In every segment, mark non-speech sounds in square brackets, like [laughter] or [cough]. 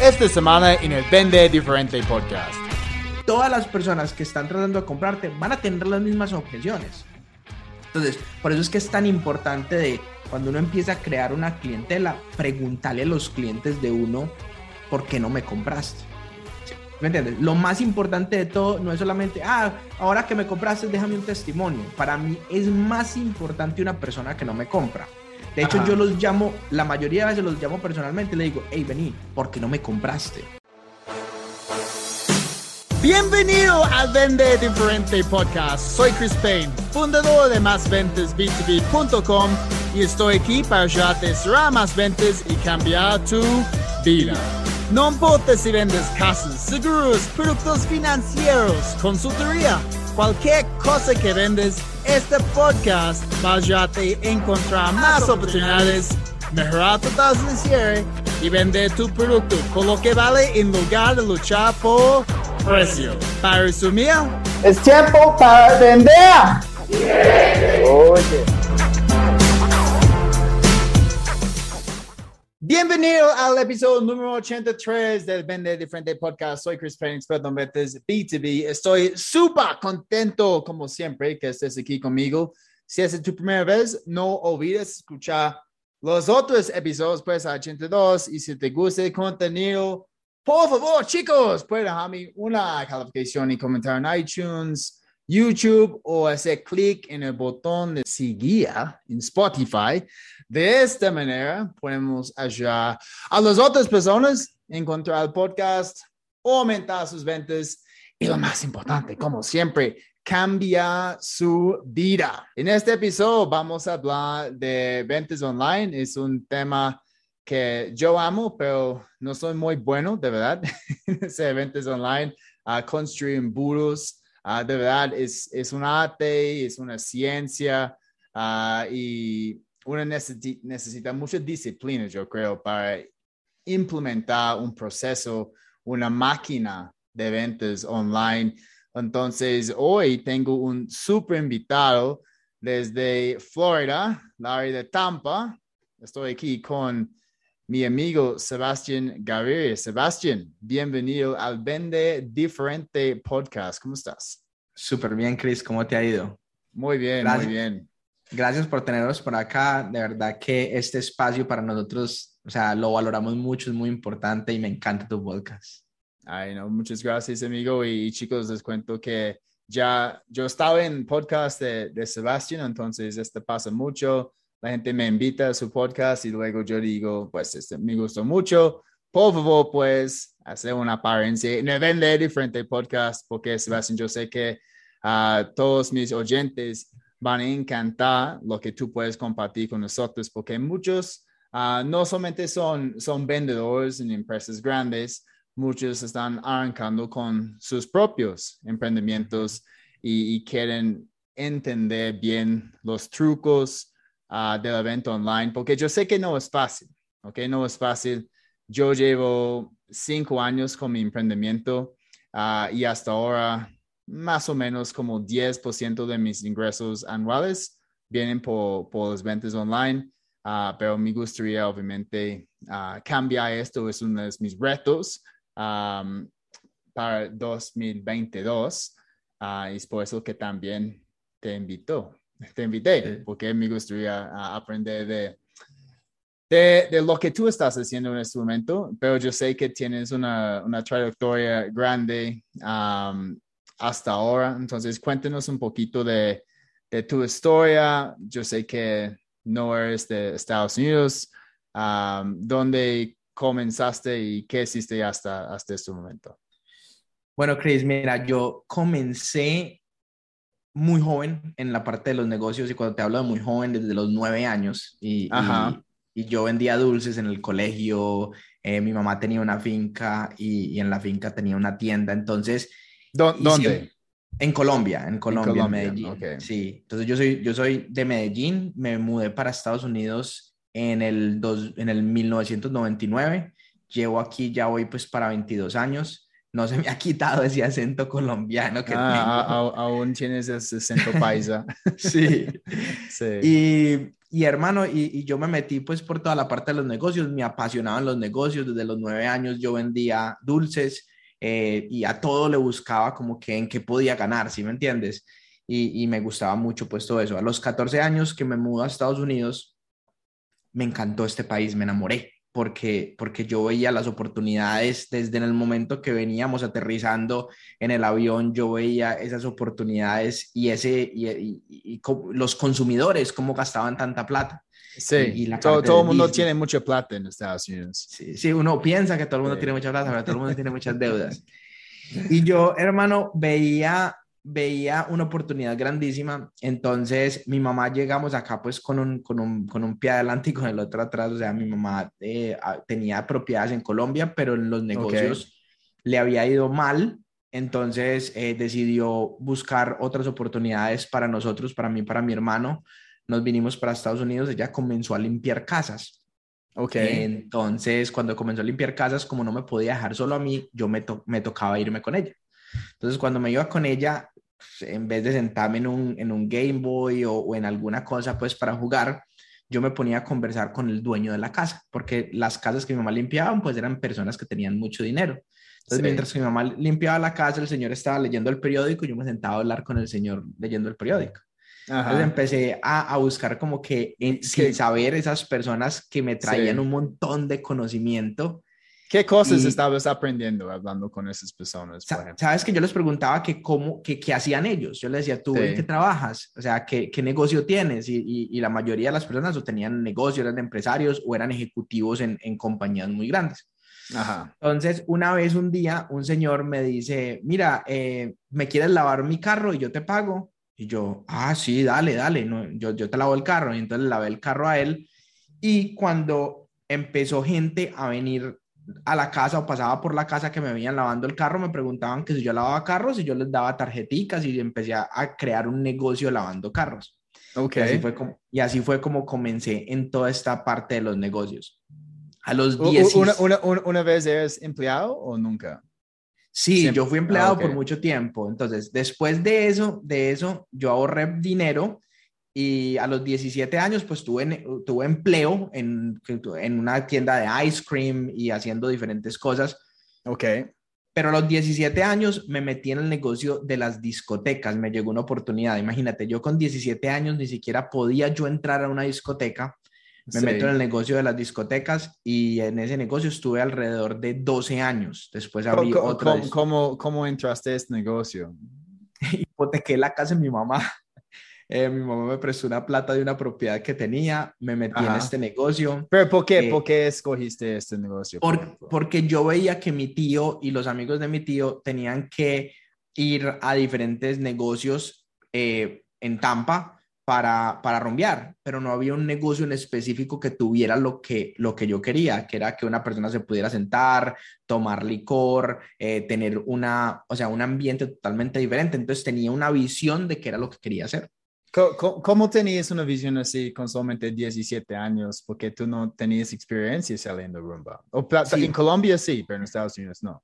esta semana en el Vende Diferente Podcast. Todas las personas que están tratando de comprarte van a tener las mismas objeciones. Entonces, por eso es que es tan importante de cuando uno empieza a crear una clientela, preguntarle a los clientes de uno por qué no me compraste. ¿Me entiendes? Lo más importante de todo no es solamente, ah, ahora que me compraste, déjame un testimonio. Para mí es más importante una persona que no me compra. De hecho, yo los llamo, la mayoría de veces los llamo personalmente y le digo, hey, vení, ¿por qué no me compraste? Bienvenido al Vende Diferente Podcast. Soy Chris Payne, fundador de másventasb2b.com y estoy aquí para ayudarte a cerrar más ventas y cambiar tu vida. No importa si vendes casas, seguros, productos financieros, consultoría, cualquier cosa que vendes, este podcast va a ayudarte a encontrar más oportunidades, mejorar tu tasa de cierre y vender tu producto con lo que vale en lugar de luchar por precio. Para resumir, es tiempo para vender. Oye. Bienvenido al episodio número 83 del Vende Diferente Podcast. Soy Chris Payne, experto en ventas B2B. Estoy súper contento, como siempre, que estés aquí conmigo. Si es tu primera vez, no olvides escuchar los otros episodios, pues, a 82. Y si te gusta el contenido, por favor, chicos, pueden dejarme una calificación y comentario en iTunes, YouTube o hacer clic en el botón de seguir en Spotify de esta manera podemos ayudar a las otras personas a encontrar el podcast, aumentar sus ventas y lo más importante, como siempre, cambia su vida. En este episodio vamos a hablar de ventas online. Es un tema que yo amo, pero no soy muy bueno, de verdad, [laughs] en ventas online, a construir embudos. Uh, de verdad, es, es un arte, es una ciencia uh, y uno necesita, mucha disciplina, yo creo, para implementar un proceso, una máquina de ventas online. Entonces, hoy tengo un super invitado desde Florida, la de Tampa. Estoy aquí con mi amigo Sebastián Gaviria. Sebastián, bienvenido al Vende Diferente Podcast. ¿Cómo estás? Súper bien, Chris. ¿Cómo te ha ido? Muy bien, muy bien. Gracias por tenernos por acá. De verdad que este espacio para nosotros, o sea, lo valoramos mucho, es muy importante y me encanta tu podcast. Ay, no, muchas gracias, amigo. Y, chicos, les cuento que ya yo estaba en podcast de, de Sebastián, entonces este pasa mucho. La gente me invita a su podcast y luego yo digo, pues este me gustó mucho. Por favor, pues, hacer una apariencia en el vende diferente podcast, porque Sebastián, yo sé que a ah, todos mis oyentes van a encantar lo que tú puedes compartir con nosotros, porque muchos ah, no solamente son, son vendedores en empresas grandes, muchos están arrancando con sus propios emprendimientos y, quieren entender bien los trucos uh, del evento online, porque yo sé que no es fácil, ¿ok? No es fácil. Yo llevo cinco años con mi emprendimiento ah, y hasta ahora más o menos como 10% de mis ingresos anuales vienen por, por las ventas online, uh, pero me gustaría obviamente cambiar esto, es uno de mis retos um, para 2022 uh, y es por eso que también te invito, te invité, porque me gustaría aprender de, de, de, lo que tú estás haciendo en este momento, pero yo sé que tienes una, una trayectoria grande um, hasta ahora. Entonces, cuéntenos un poquito de, de tu historia. Yo sé que no eres de Estados Unidos. ¿Dónde comenzaste y qué hiciste hasta, hasta este momento? Bueno, Chris, mira, yo comencé muy joven en la parte de los negocios y cuando te hablo de muy joven, desde los nueve años y, y, yo vendía dulces en el colegio, eh, mi mamá tenía una finca y, y, en la finca tenía una tienda, entonces ¿Dónde? en Colombia, en Colombia, en Medellín. Sí, entonces yo soy, yo soy de Medellín, me mudé para Estados Unidos en el, dos, en el 1999, llevo aquí ya voy pues para 22 años, no se me ha quitado ese acento colombiano que ah, aún tienes ese acento paisa. [laughs] sí. [laughs] sí. Y, y hermano, y, y, yo me metí pues por toda la parte de los negocios, me apasionaban los negocios, desde los nueve años yo vendía dulces eh, y a todo le buscaba como que en qué podía ganar, ¿sí me entiendes? Y, y, me gustaba mucho pues todo eso. A los 14 años que me mudé a Estados Unidos, me encantó este país, me enamoré porque, porque yo veía las oportunidades desde el momento que veníamos aterrizando en el avión, yo veía esas oportunidades y, ese, y, los consumidores, cómo gastaban tanta plata. Sí, y, todo, todo el mundo tiene mucha plata en Estados Unidos. Sí, sí, uno piensa que todo el mundo tiene mucha plata, pero todo el mundo tiene muchas [laughs] deudas. Y yo, hermano, veía veía una oportunidad grandísima. Entonces, mi mamá llegamos acá pues con un, con un, con un pie adelante y con el otro atrás. O sea, mi mamá eh, tenía propiedades en Colombia, pero en los negocios le había ido mal. Entonces, eh, decidió buscar otras oportunidades para nosotros, para mí, para mi hermano. Nos vinimos para Estados Unidos. Ella comenzó a limpiar casas. Ok. Entonces, cuando comenzó a limpiar casas, como no me podía dejar solo a mí, yo me, me tocaba irme con ella. Entonces, cuando me iba con ella, en vez de sentarme en un, en un Game Boy o, o, en alguna cosa pues para jugar, yo me ponía a conversar con el dueño de la casa, porque las casas que mi mamá limpiaba pues eran personas que tenían mucho dinero. Entonces, mientras mi mamá limpiaba la casa, el señor estaba leyendo el periódico y yo me sentaba a hablar con el señor leyendo el periódico. Entonces empecé a, a, buscar como que sin saber esas personas que me traían un montón de conocimiento ¿Qué cosas estabas aprendiendo hablando con esas personas? Sabes que yo les preguntaba que cómo, que, qué hacían ellos. Yo les decía, ¿tú en qué trabajas? O sea, ¿qué, qué negocio tienes? Y, y, la mayoría de las personas o tenían negocio, eran empresarios o eran ejecutivos en, en compañías muy grandes. Ajá. Entonces, una vez, un día, un señor me dice, mira, eh, ¿me quieres lavar mi carro y yo te pago? Y yo, ah, sí, dale, dale, no, yo, yo te lavo el carro. Y entonces le lavé el carro a él. Y cuando empezó gente a venir a la casa o pasaba por la casa que me veían lavando el carro, me preguntaban que si yo lavaba carros y yo les daba tarjeticas y empecé a, crear un negocio lavando carros. Okay. Y así, fue como, y así fue como comencé en toda esta parte de los negocios. A los 10. Una, una, una, vez eres empleado o nunca? Sí, yo fui empleado ah, por mucho tiempo. Entonces, después de eso, de eso, yo ahorré dinero y a los 17 años pues tuve, tuve empleo en, en una tienda de ice cream y haciendo diferentes cosas. Ok. Pero a los 17 años me metí en el negocio de las discotecas, me llegó una oportunidad, imagínate, yo con 17 años ni siquiera podía yo entrar a una discoteca, me meto en el negocio de las discotecas y en ese negocio estuve alrededor de 12 años. Después abrí ¿Cómo, ¿cómo, cómo, cómo entraste a este negocio? [laughs] Hipotequé la casa de mi mamá. Eh, mi mamá me prestó una plata de una propiedad que tenía, me metí en este negocio. ¿Pero por qué? Eh, ¿Por qué escogiste este negocio? porque yo veía que mi tío y los amigos de mi tío tenían que ir a diferentes negocios eh, en Tampa para, para rumbear, pero no había un negocio en específico que tuviera lo que, lo que yo quería, que era que una persona se pudiera sentar, tomar licor, tener una, o sea, un ambiente totalmente diferente. Entonces tenía una visión de qué era lo que quería hacer. ¿Cómo, tenías una visión así con solamente 17 años? Porque tú no tenías experiencia saliendo rumba. O, En Colombia sí, pero en Estados Unidos no.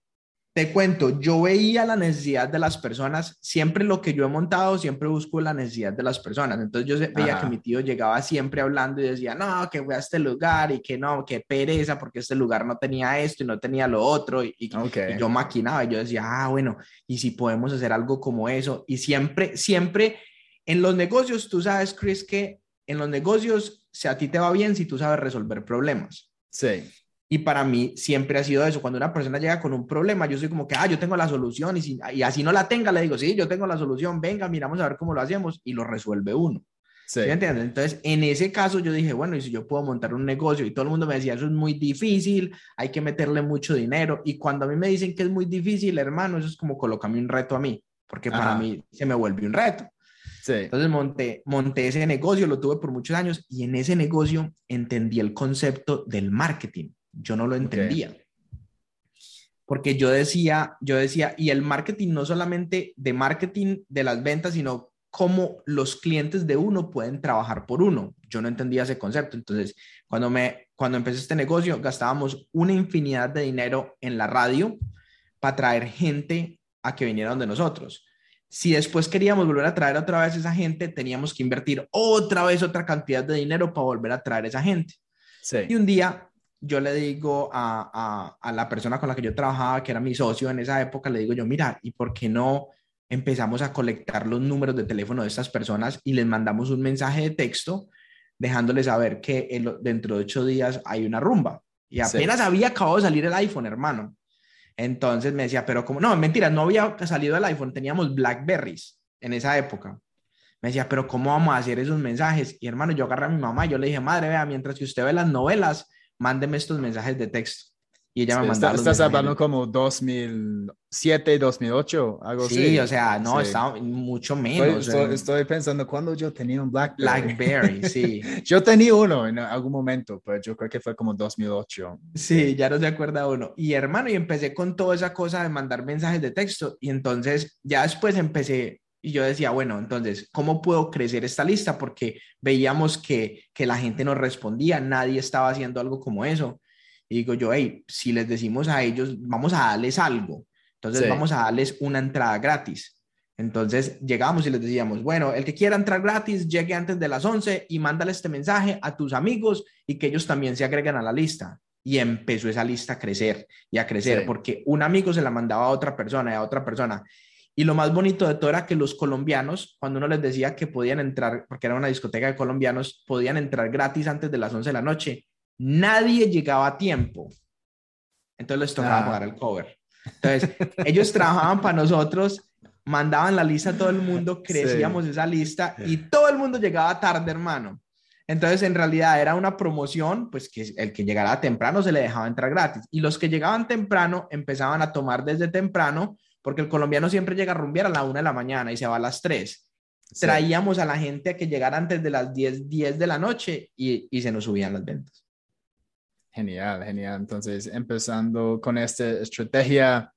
Te cuento, yo veía la necesidad de las personas, siempre lo que yo he montado, siempre busco la necesidad de las personas. Entonces yo veía que mi tío llegaba siempre hablando y decía, no, que voy a este lugar y que no, que pereza, porque este lugar no tenía esto y no tenía lo otro. Y, y yo maquinaba y yo decía, ah, bueno, y si podemos hacer algo como eso. Y siempre, siempre en los negocios, tú sabes, Chris, que en los negocios, si a ti te va bien, si tú sabes resolver problemas. Sí. Y para mí siempre ha sido eso. Cuando una persona llega con un problema, yo soy como que, ah, yo tengo la solución. Y, si, y así no la tenga, le digo, sí, yo tengo la solución, venga, miramos a ver cómo lo hacemos. Y lo resuelve uno. Sí. ¿Sí entiendes? Entonces, en ese caso yo dije, bueno, y si yo puedo montar un negocio y todo el mundo me decía, eso es muy difícil, hay que meterle mucho dinero. Y cuando a mí me dicen que es muy difícil, hermano, eso es como colocarme un reto a mí, porque para mí se me vuelve un reto. Entonces monté, monté ese negocio, lo tuve por muchos años y en ese negocio entendí el concepto del marketing. Yo no lo entendía. Porque yo decía, yo decía, y el marketing no solamente de marketing de las ventas, sino cómo los clientes de uno pueden trabajar por uno. Yo no entendía ese concepto. Entonces, cuando, me, cuando empecé este negocio, gastábamos una infinidad de dinero en la radio para traer gente a que viniera donde nosotros. Si después queríamos volver a traer otra vez esa gente, teníamos que invertir otra vez otra cantidad de dinero para volver a traer esa gente. Y un día yo le digo a, a, la persona con la que yo trabajaba, que era mi socio en esa época, le digo yo, mira, ¿y por qué no empezamos a colectar los números de teléfono de estas personas y les mandamos un mensaje de texto dejándoles saber que dentro de ocho días hay una rumba? Y apenas había acabado de salir el iPhone, hermano. Entonces me decía, pero como, no, mentira, no había salido el iPhone, teníamos Blackberries en esa época. Me decía, pero ¿cómo vamos a hacer esos mensajes? Y hermano, yo agarré a mi mamá yo le dije, madre, vea, mientras que usted ve las novelas, mándeme estos mensajes de texto. Y ella me mandaba. estás hablando como 2007, 2008, algo así. Sí, o sea, no, estaba mucho menos. Estoy, pensando cuando yo tenía un Blackberry. Blackberry, [laughs] sí. yo tenía uno en algún momento, pero yo creo que fue como 2008. Sí, ya no se acuerda uno. Y hermano, y empecé con toda esa cosa de mandar mensajes de texto. Y entonces ya después empecé y yo decía, bueno, entonces, ¿cómo puedo crecer esta lista? Porque veíamos que, que la gente nos respondía, nadie estaba haciendo algo como eso. Y digo yo, hey, si les decimos a ellos, vamos a darles algo, entonces vamos a darles una entrada gratis. Entonces llegamos y les decíamos, bueno, el que quiera entrar gratis, llegue antes de las 11 y mándale este mensaje a tus amigos y que ellos también se agreguen a la lista. Y empezó esa lista a crecer y a crecer porque un amigo se la mandaba a otra persona y a otra persona. Y lo más bonito de todo era que los colombianos, cuando uno les decía que podían entrar, porque era una discoteca de colombianos, podían entrar gratis antes de las 11 de la noche, nadie llegaba a tiempo. Entonces les tocaba ah. pagar el cover. Entonces, ellos trabajaban para nosotros, mandaban la lista a todo el mundo, crecíamos esa lista y todo el mundo llegaba tarde, hermano. Entonces, en realidad era una promoción, pues que el que llegara temprano se le dejaba entrar gratis. Y los que llegaban temprano empezaban a tomar desde temprano, porque el colombiano siempre llega a rumbear a la una de la mañana y se va a las tres. Traíamos a la gente a que llegara antes de las 10, 10 de la noche y, y se nos subían las ventas. Genial, genial. Entonces, empezando con esta estrategia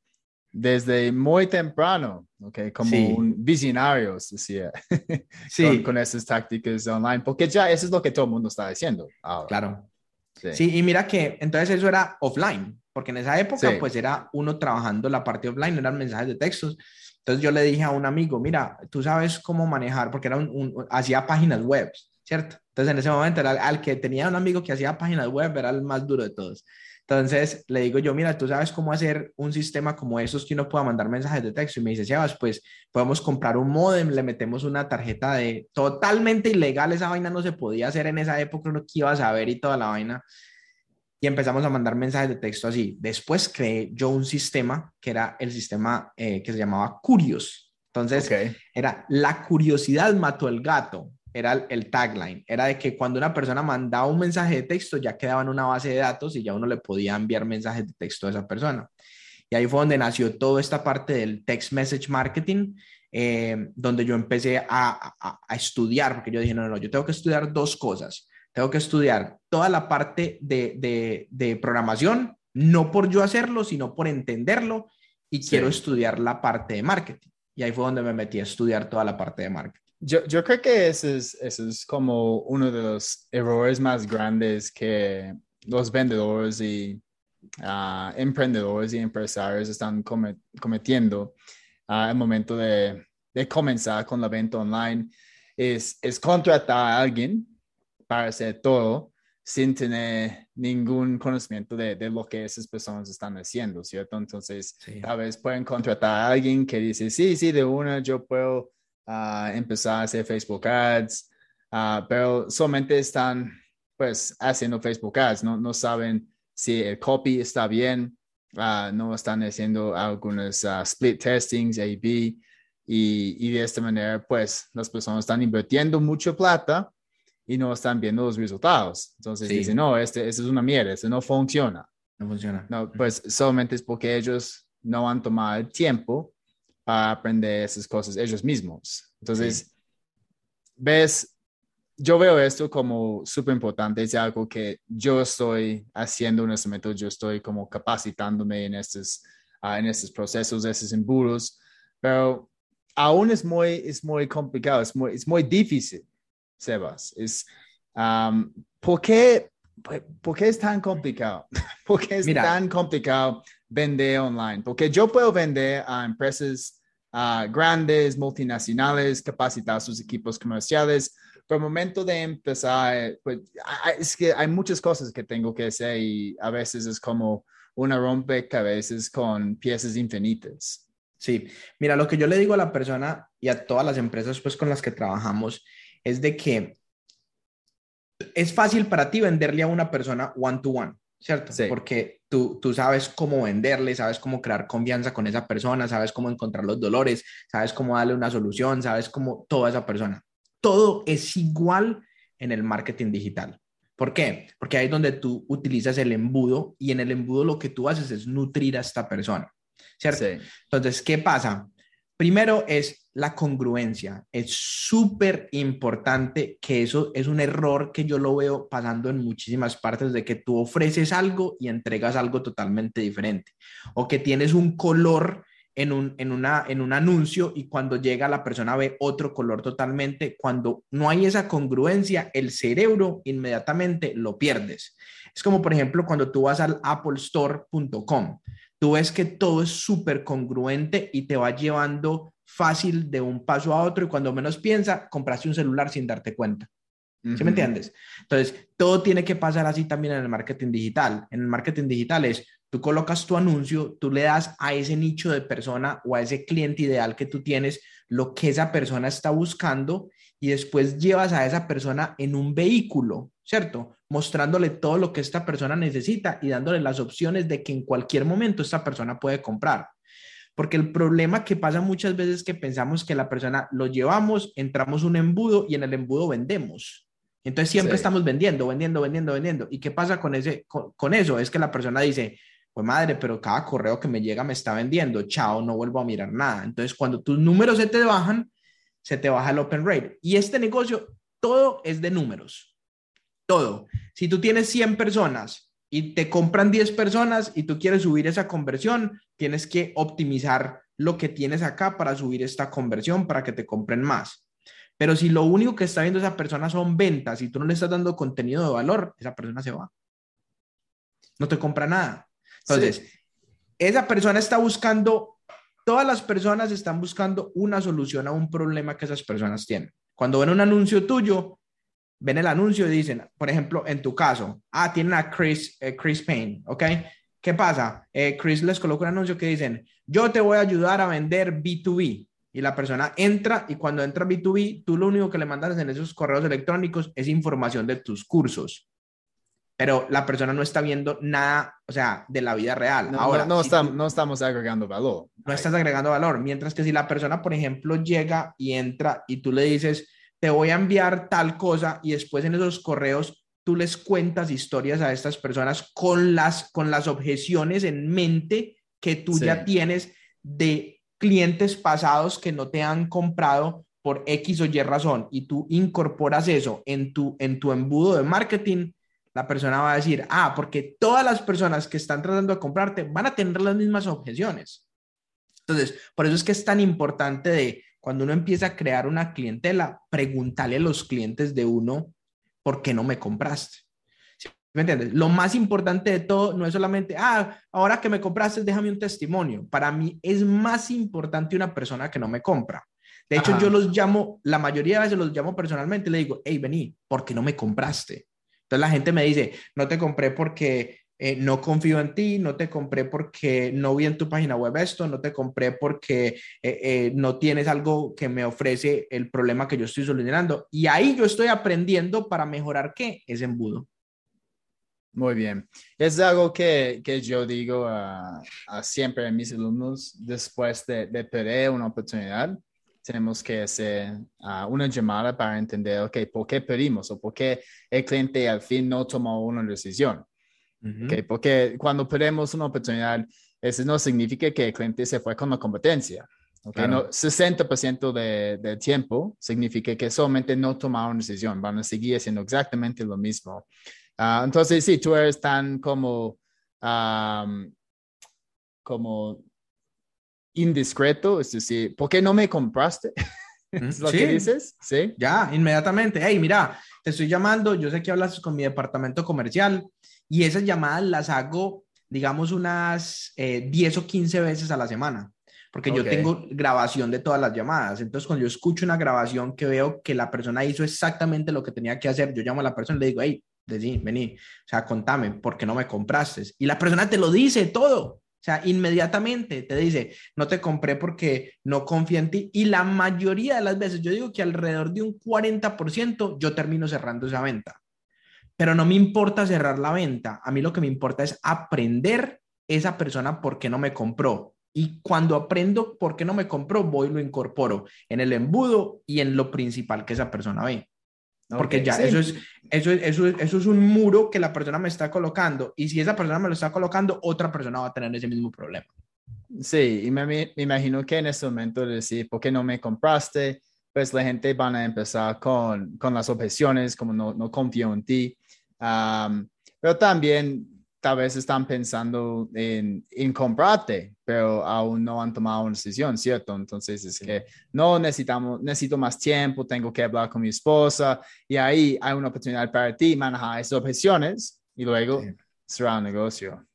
desde muy temprano, ¿ok? Como un visionario, decía, [laughs] sí. con, esas tácticas online, porque ya eso es lo que todo el mundo está diciendo Claro. Sí. y mira que entonces eso era offline, porque en esa época pues era uno trabajando la parte offline, eran mensajes de textos. Entonces yo le dije a un amigo, mira, tú sabes cómo manejar, porque era un hacía páginas web, ¿cierto? Entonces en ese momento era al que tenía un amigo que hacía páginas web, era el más duro de todos. Entonces le digo yo, mira, tú sabes cómo hacer un sistema como esos que uno pueda mandar mensajes de texto. Y me dice, Sebas, pues podemos comprar un modem, le metemos una tarjeta de totalmente ilegal. Esa vaina no se podía hacer en esa época, uno que iba a saber y toda la vaina. Y empezamos a mandar mensajes de texto así. Después creé yo un sistema que era el sistema eh, que se llamaba Curios. Entonces, era la curiosidad mató el gato era el tagline, era de que cuando una persona mandaba un mensaje de texto ya quedaba en una base de datos y ya uno le podía enviar mensajes de texto a esa persona. Y ahí fue donde nació toda esta parte del text message marketing, eh, donde yo empecé a, a, estudiar, porque yo dije, no, no, no, yo tengo que estudiar dos cosas. Tengo que estudiar toda la parte de, de, de programación, no por yo hacerlo, sino por entenderlo, y quiero estudiar la parte de marketing. Y ahí fue donde me metí a estudiar toda la parte de marketing. Yo, yo creo que ese es, ese es como uno de los errores más grandes que los vendedores y uh, emprendedores y empresarios están cometiendo al momento de, de, comenzar con la venta online. Es, es contratar a alguien para hacer todo sin tener ningún conocimiento de, de, lo que esas personas están haciendo, ¿cierto? Entonces, tal vez pueden contratar a alguien que dice, sí, sí, de una yo puedo empezar a hacer Facebook Ads, uh, pero solamente están pues haciendo Facebook Ads, no, no saben si el copy está bien, uh, no están haciendo algunos uh, split testings, A-B, y, y, de esta manera pues las personas están invirtiendo mucha plata y no están viendo los resultados. Entonces dicen, no, este, este, es una mierda, este no funciona. No funciona. No, pues solamente es porque ellos no han tomado el tiempo a aprender esas cosas ellos mismos. Entonces, ves, yo veo esto como súper importante, es algo que yo estoy haciendo en este momento, yo estoy como capacitándome en estos, ah, en estos procesos, estos embudos, pero aún es muy, es muy complicado, es muy, es muy difícil, Sebas. Es, ¿Por qué pues, ¿por qué es tan complicado? [laughs] ¿Por qué es tan complicado vender online? Porque yo puedo vender a empresas grandes, multinacionales, capacitar sus equipos comerciales, pero el momento de empezar, pues es que hay muchas cosas que tengo que hacer y a veces es como una rompecabezas con piezas infinitas. Sí, mira, lo que yo le digo a la persona y a todas las empresas pues con las que trabajamos es de que es fácil para ti venderle a una persona one to one, ¿cierto? Porque tú, tú sabes cómo venderle, sabes cómo crear confianza con esa persona, sabes cómo encontrar los dolores, sabes cómo darle una solución, sabes cómo toda esa persona. Todo es igual en el marketing digital. ¿Por qué? Porque ahí es donde tú utilizas el embudo y en el embudo lo que tú haces es nutrir a esta persona. ¿cierto? Entonces, ¿qué pasa? Primero es la congruencia. Es súper importante que eso es un error que yo lo veo pasando en muchísimas partes de que tú ofreces algo y entregas algo totalmente diferente o que tienes un color en un, en, una, en un anuncio y cuando llega la persona ve otro color totalmente. Cuando no hay esa congruencia, el cerebro inmediatamente lo pierdes. Es como, por ejemplo, cuando tú vas al applestore.com tú ves que todo es súper congruente y te va llevando fácil de un paso a otro y cuando menos piensa, compraste un celular sin darte cuenta. ¿Sí me entiendes? Entonces, todo tiene que pasar así también en el marketing digital. En el marketing digital es, tú colocas tu anuncio, tú le das a ese nicho de persona o a ese cliente ideal que tú tienes lo que esa persona está buscando y después llevas a esa persona en un vehículo, ¿cierto? Mostrándole todo lo que esta persona necesita y dándole las opciones de que en cualquier momento esta persona puede comprar. Porque el problema que pasa muchas veces es que pensamos que la persona lo llevamos, entramos un embudo y en el embudo vendemos. Entonces siempre estamos vendiendo, vendiendo, vendiendo, vendiendo. ¿Y qué pasa con, ese, con, eso? Es que la persona dice, pues madre, pero cada correo que me llega me está vendiendo, chao, no vuelvo a mirar nada. Entonces cuando tus números se te bajan, se te baja el open rate. Y este negocio, todo es de números. Todo. Si tú tienes 100 personas y te compran 10 personas y tú quieres subir esa conversión, tienes que optimizar lo que tienes acá para subir esta conversión para que te compren más. Pero si lo único que está viendo esa persona son ventas y tú no le estás dando contenido de valor, esa persona se va. No te compra nada. Entonces, esa persona está buscando Todas las personas están buscando una solución a un problema que esas personas tienen. Cuando ven un anuncio tuyo, ven el anuncio y dicen, por ejemplo, en tu caso, ah, tienen a Chris, eh, Chris Payne, ¿ok? ¿Qué pasa? Eh, Chris les coloca un anuncio que dicen, yo te voy a ayudar a vender B2B. Y la persona entra y cuando entra B2B, tú lo único que le mandas en esos correos electrónicos es información de tus cursos pero la persona no está viendo nada, o sea, de la vida real. No, Ahora, no, no, estamos agregando valor. No estás agregando valor. Mientras que si la persona, por ejemplo, llega y entra y tú le dices, te voy a enviar tal cosa y después en esos correos tú les cuentas historias a estas personas con las, con las objeciones en mente que tú ya tienes de clientes pasados que no te han comprado por X o Y razón y tú incorporas eso en tu, en tu embudo de marketing, la persona va a decir, ah, porque todas las personas que están tratando de comprarte van a tener las mismas objeciones. Entonces, por eso es que es tan importante de cuando uno empieza a crear una clientela, preguntarle a los clientes de uno, ¿por qué no me compraste? ¿Me entiendes? Lo más importante de todo no es solamente, ah, ahora que me compraste, déjame un testimonio. Para mí es más importante una persona que no me compra. De hecho, yo los llamo, la mayoría de veces los llamo personalmente y le digo, hey, vení, ¿por qué no me compraste? Entonces la gente me dice, no te compré porque eh, no confío en ti, no te compré porque no vi en tu página web esto, no te compré porque eh, eh, no tienes algo que me ofrece el problema que yo estoy solucionando. Y ahí yo estoy aprendiendo para mejorar qué? Ese embudo. Muy bien. Es algo que, que yo digo siempre a mis alumnos después de, de perder una oportunidad tenemos que hacer ah, una llamada para entender, ok, ¿por qué pedimos o por qué el cliente al fin no tomó una decisión? Okay, porque cuando perdemos una oportunidad, eso no significa que el cliente se fue con la competencia. Okay, no, 60% del de tiempo significa que solamente no tomaron decisión, van a seguir haciendo exactamente lo mismo. Uh, entonces, sí, tú eres tan como, um, como indiscreto, es decir, ¿por qué no me compraste? [laughs] ¿Es lo Sí. que dices? Sí. Ya, inmediatamente. Hey, mira, te estoy llamando. Yo sé que hablas con mi departamento comercial y esas llamadas las hago, digamos, unas eh, 10 o 15 veces a la semana. Porque yo tengo grabación de todas las llamadas. Entonces, cuando yo escucho una grabación que veo que la persona hizo exactamente lo que tenía que hacer, yo llamo a la persona y le digo, hey, decí, vení, o sea, contame, ¿por qué no me compraste? Y la persona te lo dice todo. O sea, inmediatamente te dice, no te compré porque no confío en ti. Y la mayoría de las veces, yo digo que alrededor de un 40%, yo termino cerrando esa venta. Pero no me importa cerrar la venta. A mí lo que me importa es aprender esa persona por qué no me compró. Y cuando aprendo por qué no me compró, voy y lo incorporo en el embudo y en lo principal que esa persona ve. Porque ya sí. eso, es, eso, es, eso, es, eso es un muro que la persona me está colocando. Y si esa persona me lo está colocando, otra persona va a tener ese mismo problema. Sí, y me, me imagino que en ese momento de decir, ¿por qué no me compraste? Pues la gente van a empezar con, con las objeciones, como no, no confío en ti. Am, pero también tal vez están pensando en, en comprarte, pero aún no han tomado una decisión, ¿cierto? Entonces es que no necesitamos, necesito más tiempo, tengo que hablar con mi esposa y ahí hay una oportunidad para ti manejar esas objeciones y luego Sí. cerrar el negocio.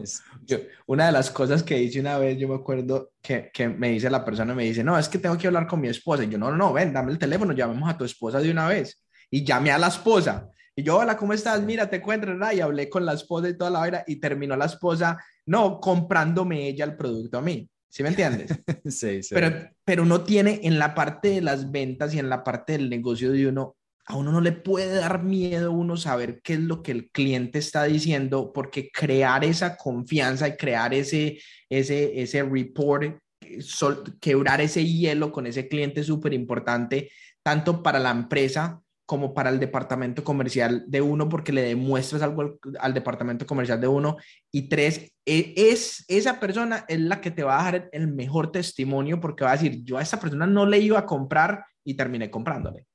Es- Yo, una de las cosas que hice una vez, yo me acuerdo que, que me dice la persona, me dice, no, es que tengo que hablar con mi esposa. Y yo, no, no, no, ven, dame el teléfono, llamemos a tu esposa de una vez. Y llamé a la esposa. Y yo, hola, ¿cómo estás? Mira, te encuentro, ¿verdad? Y hablé con la esposa y toda la vaina. Y terminó la esposa, no, comprándome ella el producto a mí. ¿Sí me entiendes? [laughs] sí, sí. Pero, pero uno tiene en la parte de las ventas y en la parte del negocio de uno, a uno no le puede dar miedo uno saber qué es lo que el cliente está diciendo, porque crear esa confianza y crear ese, ese, ese report, sol- quebrar ese hielo con ese cliente es súper importante, tanto para la empresa como para el departamento comercial de uno, porque le demuestras algo al, al departamento comercial de uno. Y tres, e- es, esa persona es la que te va a dar el mejor testimonio porque va a decir, yo a esta persona no le iba a comprar y terminé comprándole.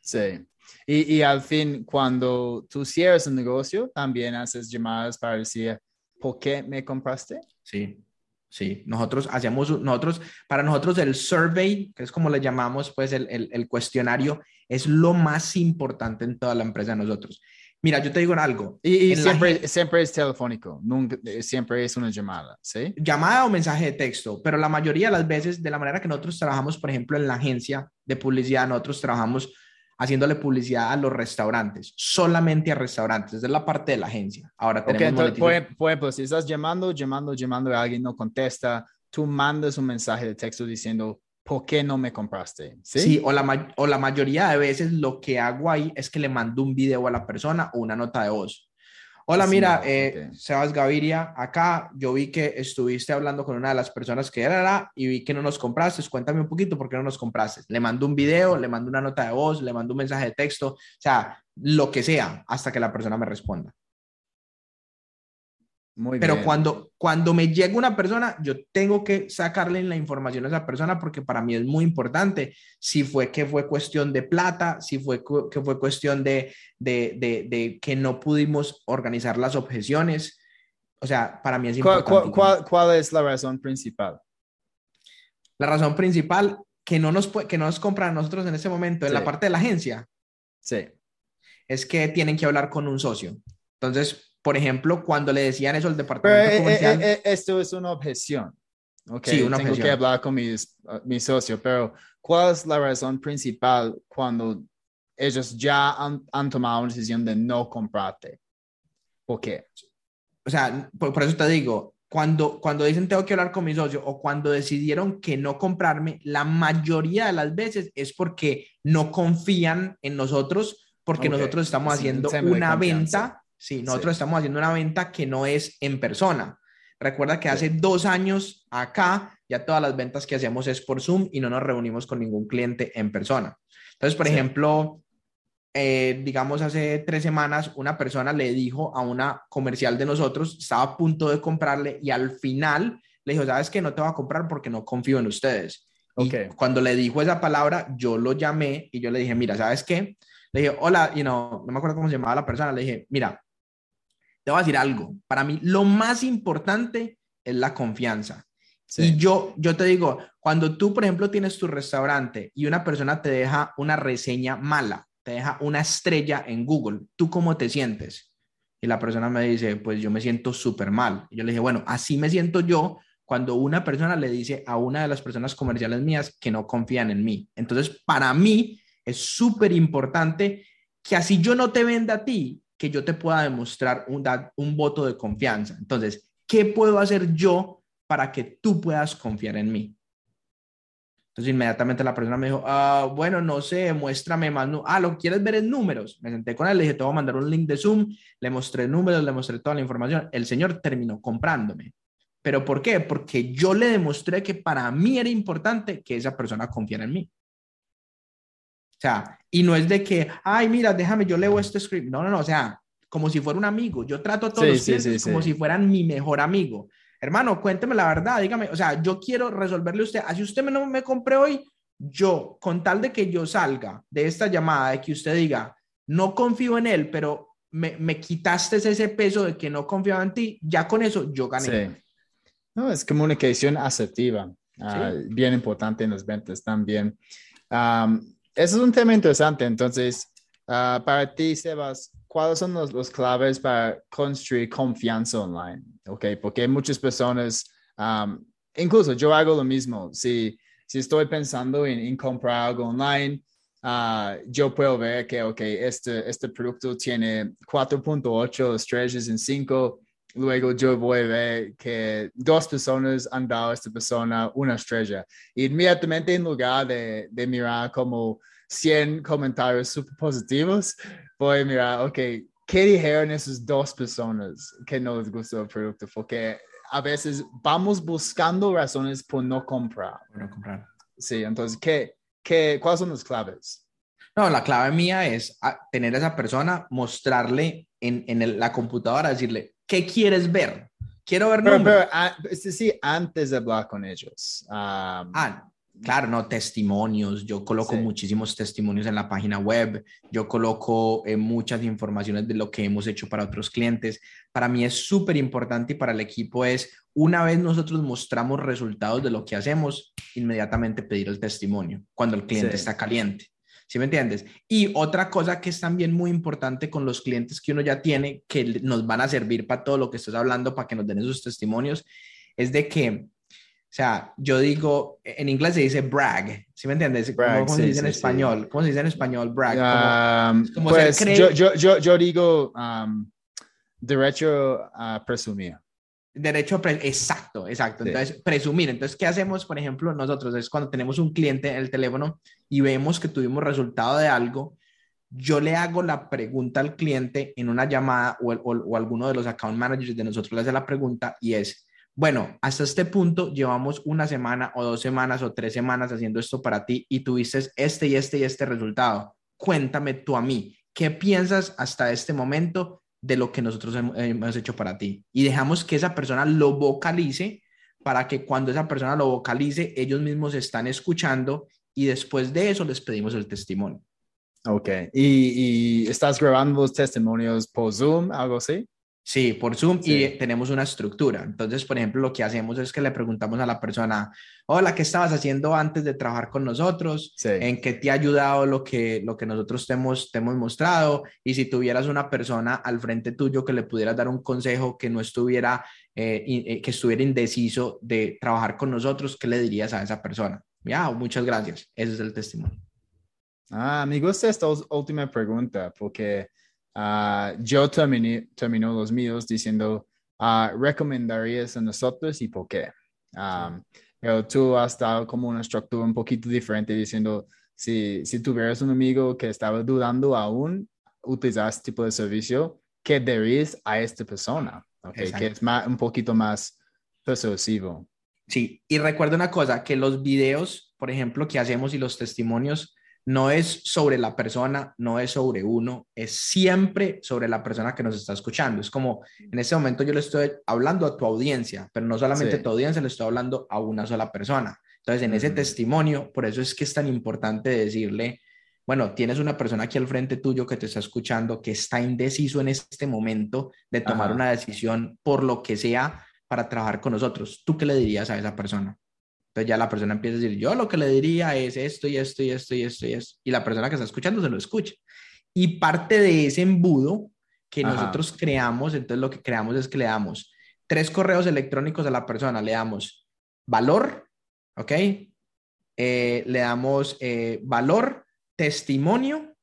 Sí. Y, y al fin, cuando tú cierras un negocio, también haces llamadas para decir, ¿por qué me compraste? Sí, sí. Nosotros hacemos, nosotros, para nosotros el survey, que es como le llamamos, pues el, el, el cuestionario, es lo más importante en toda la empresa de nosotros. Mira, yo te digo algo. Y, y la siempre, siempre es telefónico, nunca, eh, siempre es una llamada, ¿sí? llamada o mensaje de texto, pero la mayoría de las veces, de la manera que nosotros trabajamos, por ejemplo, en la agencia de publicidad, nosotros trabajamos haciéndole publicidad a los restaurantes, solamente a restaurantes, esa es la parte de la agencia. Ahora tenemos entonces, por, por ejemplo, si estás llamando, llamando, llamando y alguien no contesta, tú mandas un mensaje de texto diciendo, ¿por qué no me compraste? Sí. Sí, o, la, o la mayoría de veces lo que hago ahí es que le mando un video a la persona o una nota de voz. Hola, Sí, mira, eh, Sebas Gaviria, acá yo vi que estuviste hablando con una de las personas que era y vi que no nos compraste. Cuéntame un poquito por qué no nos compraste. Le mando un video, le mando una nota de voz, le mando un mensaje de texto, o sea, lo que sea, hasta que la persona me responda. Muy Pero bien. cuando, cuando me llega una persona, yo tengo que sacarle la información a esa persona porque para mí es muy importante si fue que fue cuestión de plata, si fue que fue cuestión de, de, de, de que no pudimos organizar las objeciones. O sea, para mí es ¿Cuál, importante. cuál- cuál- cuál es la razón principal? La razón principal que no nos, que no nos compran a nosotros en este momento en Sí. la parte de la agencia Sí. es que tienen que hablar con un socio. Entonces, por ejemplo, cuando le decían eso al Pero departamento eh, eh, comercial, eh, esto es una objeción. Okay, Sí, una tengo objeción. que hablar con mis, uh, mi socio, pero ¿cuál es la razón principal cuando ellos ya han, han tomado una decisión de no comprarte? ¿Por qué? o sea, por, por eso te digo, cuando, cuando dicen tengo que hablar con mi socio o cuando decidieron que no comprarme, la mayoría de las veces es porque no confían en nosotros, porque Ok, nosotros estamos haciendo una venta, sí, nosotros estamos haciendo una venta que no es en persona. Recuerda que Sí. hace dos años acá ya todas las ventas que hacemos es por Zoom y no nos reunimos con ningún cliente en persona. Entonces, por Sí. ejemplo, eh, digamos, hace tres semanas, una persona le dijo a una comercial de nosotros, estaba a punto de comprarle y al final le dijo, sabes que no te voy a comprar porque no confío en ustedes. Y Ok. cuando le dijo esa palabra, yo lo llamé y yo le dije, mira, ¿sabes qué? Le dije, hola, you know, no me acuerdo cómo se llamaba la persona, le dije, mira, te voy a decir algo. Para mí, lo más importante es la confianza. Y yo, yo te digo, cuando tú, por ejemplo, tienes tu restaurante y una persona te deja una reseña mala, te deja una estrella en Google, ¿tú cómo te sientes? Y la persona me dice, pues yo me siento súper mal. Y yo le dije, bueno, así me siento yo cuando una persona le dice a una de las personas comerciales mías que no confían en mí. Entonces, para mí es súper importante que así yo no te venda a ti, que yo te pueda demostrar un, un voto de confianza. Entonces, ¿qué puedo hacer yo para que tú puedas confiar en mí? Entonces inmediatamente la persona me dijo, ah, bueno, no sé, muéstrame más. Ah, lo quieres ver en números. Me senté con él, le dije, te voy a mandar un link de Zoom, le mostré números, le mostré toda la información. El señor terminó comprándome. ¿Pero por qué? Porque yo le demostré que para mí era importante que esa persona confiara en mí. O sea, y no es de que, ay, mira, déjame, yo leo este script. No, no, no, o sea, como si fuera un amigo. Yo trato a todos los clientes como si fueran mi mejor amigo. Hermano, cuénteme la verdad, dígame, o sea, yo quiero resolverle a usted, así usted no me compré hoy, yo, con tal de que yo salga de esta llamada, de que usted diga, no confío en él, pero me, me quitaste ese peso de que no confiaba en ti, ya con eso yo gané. No, es comunicación asertiva, ah, bien importante en las ventas también. Um, eso es un tema interesante, entonces, uh, para ti, Sebas, ¿cuáles son los, los, claves para construir confianza online? Okay, porque muchas personas, um, incluso yo hago lo mismo, si, si estoy pensando en, en comprar algo online, uh, yo puedo ver que, ok, este, este producto tiene 4.8 estrellas en 5, luego yo voy a ver que dos personas han dado a esta persona una estrella. Y inmediatamente en lugar de, de mirar como 100 comentarios super positivos, voy a mirar, ok, ¿qué dijeron esas dos personas que no les gustó el producto? Porque a veces vamos buscando razones por no comprar. no comprar. Sí, entonces, ¿qué, qué, ¿cuáles son las claves? No, la clave mía es tener a esa persona, mostrarle en, en la computadora, decirle, ¿qué quieres ver? Quiero ver pero, pero ah, sí, antes de hablar con ellos. ah, claro, no, testimonios. Yo coloco muchísimos testimonios en la página web. Yo coloco eh, muchas informaciones de lo que hemos hecho para otros clientes. Para mí es súper importante y para el equipo es, una vez nosotros mostramos resultados de lo que hacemos, inmediatamente pedir el testimonio cuando el cliente está caliente. ¿Sí me entiendes? Y otra cosa que es también muy importante con los clientes que uno ya tiene, que nos van a servir para todo lo que estás hablando, para que nos den esos testimonios, es de que, o sea, yo digo, en inglés se dice brag, ¿sí me entiendes? ¿Cómo, se dice en español? ¿Cómo se dice en español brag? Um, pues yo, yo, yo, yo, digo um, derecho a presumir. Derecho exacto, exacto. Entonces, presumir. Entonces, ¿qué hacemos, por ejemplo, nosotros? Es cuando tenemos un cliente en el teléfono y vemos que tuvimos resultado de algo, yo le hago la pregunta al cliente en una llamada o, o, alguno de los account managers de nosotros le hace la pregunta y es, bueno, hasta este punto llevamos una semana o dos semanas o tres semanas haciendo esto para ti y tuviste este y este y este resultado. Cuéntame tú a mí, ¿qué piensas hasta este momento de lo que nosotros hemos hecho para ti. Y dejamos que esa persona lo vocalice para que cuando esa persona lo vocalice, ellos mismos están escuchando y después de eso les pedimos el testimonio. Ok. ¿Y, y estás grabando los testimonios por Zoom, algo así? Sí, por Zoom y tenemos una estructura. Entonces, por ejemplo, lo que hacemos es que le preguntamos a la persona, hola, ¿qué estabas haciendo antes de trabajar con nosotros? ¿En qué te ha ayudado lo que, lo que nosotros te hemos, te hemos mostrado? Y si tuvieras una persona al frente tuyo que le pudieras dar un consejo que no estuviera, eh, eh, que estuviera indeciso de trabajar con nosotros, ¿qué le dirías a esa persona? Ya, muchas gracias. Ese es el testimonio. Ah, me gusta esta última pregunta porque Uh, yo terminé, terminó los míos diciendo, uh, ¿recomendarías a nosotros y por qué? Um, pero tú has dado como una estructura un poquito diferente diciendo, si, si tuvieras un amigo que estaba dudando aún utilizar este tipo de servicio, ¿qué dirías a esta persona? Okay, que es más, un poquito más persuasivo. Sí, y recuerda una cosa, que los videos, por ejemplo, que hacemos y los testimonios, no es sobre la persona, no es sobre uno, es siempre sobre la persona que nos está escuchando. Es como en este momento yo le estoy hablando a tu audiencia, pero no solamente a tu audiencia, le estoy hablando a una sola persona. Entonces, en ese testimonio, por eso es que es tan importante decirle, bueno, tienes una persona aquí al frente tuyo que te está escuchando, que está indeciso en este momento de tomar una decisión por lo que sea, para trabajar con nosotros. ¿Tú qué le dirías a esa persona? Entonces ya la persona empieza a decir, yo lo que le diría es esto y esto y esto y esto y esto. Y la persona que está escuchando se lo escucha. Y parte de ese embudo que nosotros creamos, entonces lo que creamos es que le damos tres correos electrónicos a la persona, le damos valor, ¿ok? Eh, le damos eh, valor, testimonio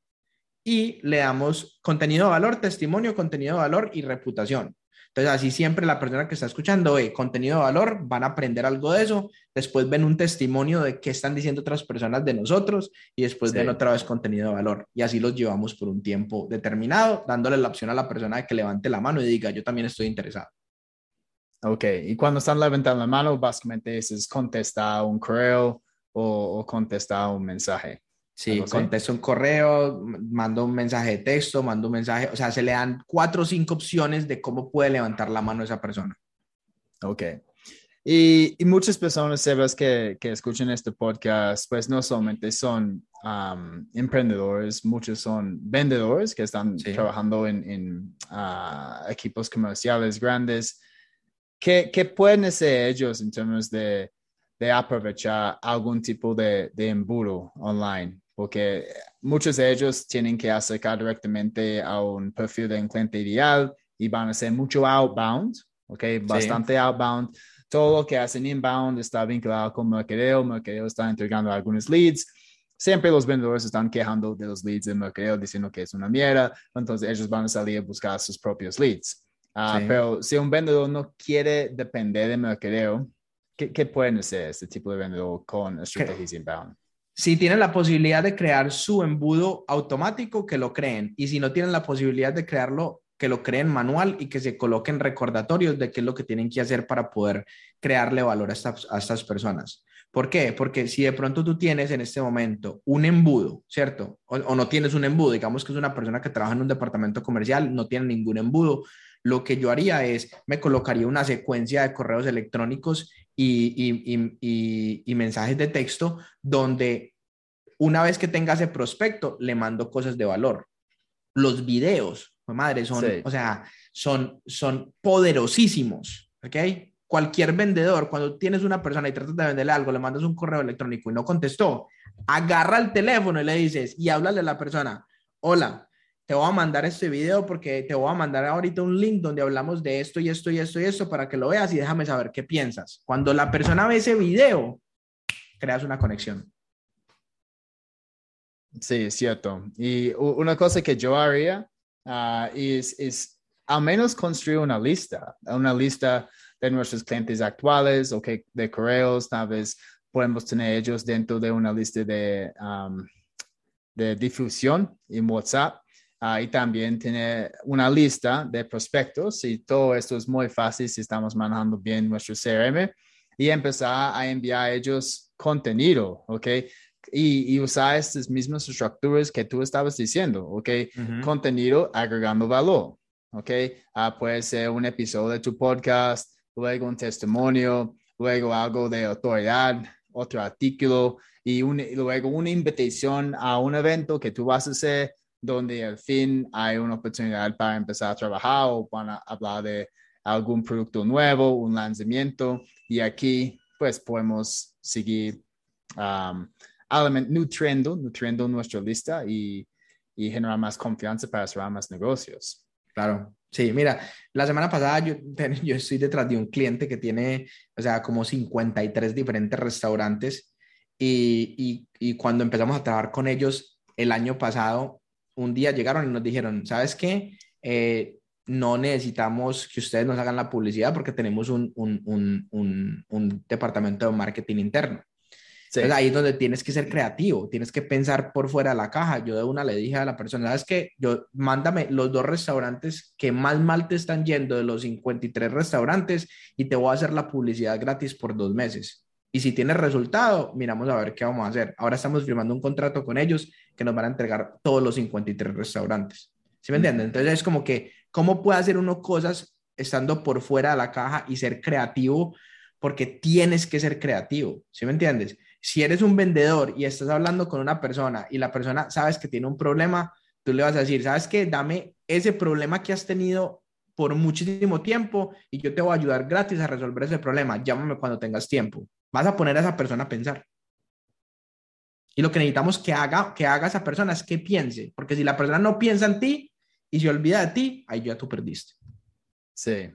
y le damos contenido de valor, testimonio, contenido de valor y reputación. Entonces, así siempre la persona que está escuchando, eh, contenido de valor, van a aprender algo de eso, después ven un testimonio de qué están diciendo otras personas de nosotros y después ven otra vez contenido de valor. Y así los llevamos por un tiempo determinado, dándole la opción a la persona de que levante la mano y diga, yo también estoy interesado. Ok, y cuando están levantando la mano, básicamente es contestar un correo o, o contestar un mensaje. Sí, contesto un correo, mando un mensaje de texto, mando un mensaje, o sea, se le dan cuatro o cinco opciones de cómo puede levantar la mano esa persona. Ok. Y, y muchas personas, Sebas, que, que escuchan este podcast, pues no solamente son emprendedores, muchos son vendedores que están trabajando en, en ah, equipos comerciales grandes. ¿Qué, ¿Qué pueden hacer ellos en términos de, de aprovechar algún tipo de, de embudo online? Porque muchos de ellos tienen que acercar directamente a un perfil de un cliente ideal y van a hacer mucho outbound, ¿ok? Bastante outbound. Todo lo que hacen inbound está vinculado con mercadeo, mercadeo está entregando algunos leads. Siempre los vendedores están quejando de los leads de mercadeo, diciendo que es una mierda, entonces ellos van a salir a buscar sus propios leads. Ah, pero si un vendedor no quiere depender de mercadeo, ¿qué, ¿qué, pueden hacer este tipo de vendedor con estrategias inbound? Si tienen la posibilidad de crear su embudo automático, que lo creen. Y si no tienen la posibilidad de crearlo, que lo creen manual y que se coloquen recordatorios de qué es lo que tienen que hacer para poder crearle valor a estas, personas. ¿Por qué? Porque si de pronto tú tienes en este momento un embudo, ¿cierto? O, o, no tienes un embudo, digamos que es una persona que trabaja en un departamento comercial, no tiene ningún embudo, lo que yo haría es, me colocaría una secuencia de correos electrónicos y, mensajes de texto donde una vez que tenga ese prospecto, le mando cosas de valor. Los videos, madre, son, o sea, son, son poderosísimos, ¿ok? Cualquier vendedor, cuando tienes una persona y tratas de venderle algo, le mandas un correo electrónico y no contestó, agarra el teléfono y le dices, y háblale a la persona, hola, te voy a mandar este video porque te voy a mandar ahorita un link donde hablamos de esto y esto y esto y esto para que lo veas y déjame saber qué piensas. Cuando la persona ve ese video, creas una conexión. Sí, es cierto. Y una cosa que yo haría ah, es, es al menos construir una lista, una lista de nuestros clientes actuales o que de correos, tal vez podemos tener ellos dentro de una lista de, de difusión en WhatsApp Ah, y también tener una lista de prospectos y todo esto es muy fácil si estamos manejando bien nuestro CRM y empezar a enviar a ellos contenido, ¿ok? Y, y, usar estas mismas estructuras que tú estabas diciendo, ¿ok? Contenido agregando valor, ¿ok? Ah, puede ser un episodio de tu podcast, luego un testimonio, luego algo de autoridad, otro artículo y, un, y luego una invitación a un evento que tú vas a hacer donde al fin hay una oportunidad para empezar a trabajar o para hablar de algún producto nuevo, un lanzamiento y aquí pues podemos seguir um, nutriendo, nutriendo nuestra lista y, generar más confianza para cerrar más negocios. Claro, Sí, mira, la semana pasada yo, [laughs] yo estoy detrás de un cliente que tiene, o sea, como 53 diferentes restaurantes y, y, cuando empezamos a trabajar con ellos el año pasado, un día llegaron y nos dijeron, ¿sabes qué? Eh, no necesitamos que ustedes nos hagan la publicidad porque tenemos un, departamento de marketing interno. Entonces ahí es donde tienes que ser creativo, tienes que pensar por fuera de la caja. Yo de una le dije a la persona, ¿sabes qué? Yo, mándame los dos restaurantes que más mal te están yendo de los 53 restaurantes y te voy a hacer la publicidad gratis por dos meses. Y si tiene resultado, miramos a ver qué vamos a hacer. Ahora estamos firmando un contrato con ellos que nos van a entregar todos los 53 restaurantes. ¿Sí me entienden? Entonces es como que, ¿cómo puede hacer uno cosas estando por fuera de la caja y ser creativo? Porque tienes que ser creativo. ¿Sí me entiendes? Si eres un vendedor y estás hablando con una persona y la persona sabes que tiene un problema, tú le vas a decir, ¿sabes qué? Dame ese problema que has tenido por muchísimo tiempo y yo te voy a ayudar gratis a resolver ese problema. Llámame cuando tengas tiempo. Vas a poner a esa persona a pensar. Y lo que necesitamos que haga, que haga esa persona es que piense, porque si la persona no piensa en ti y se olvida de ti, ahí ya tú perdiste. Sí.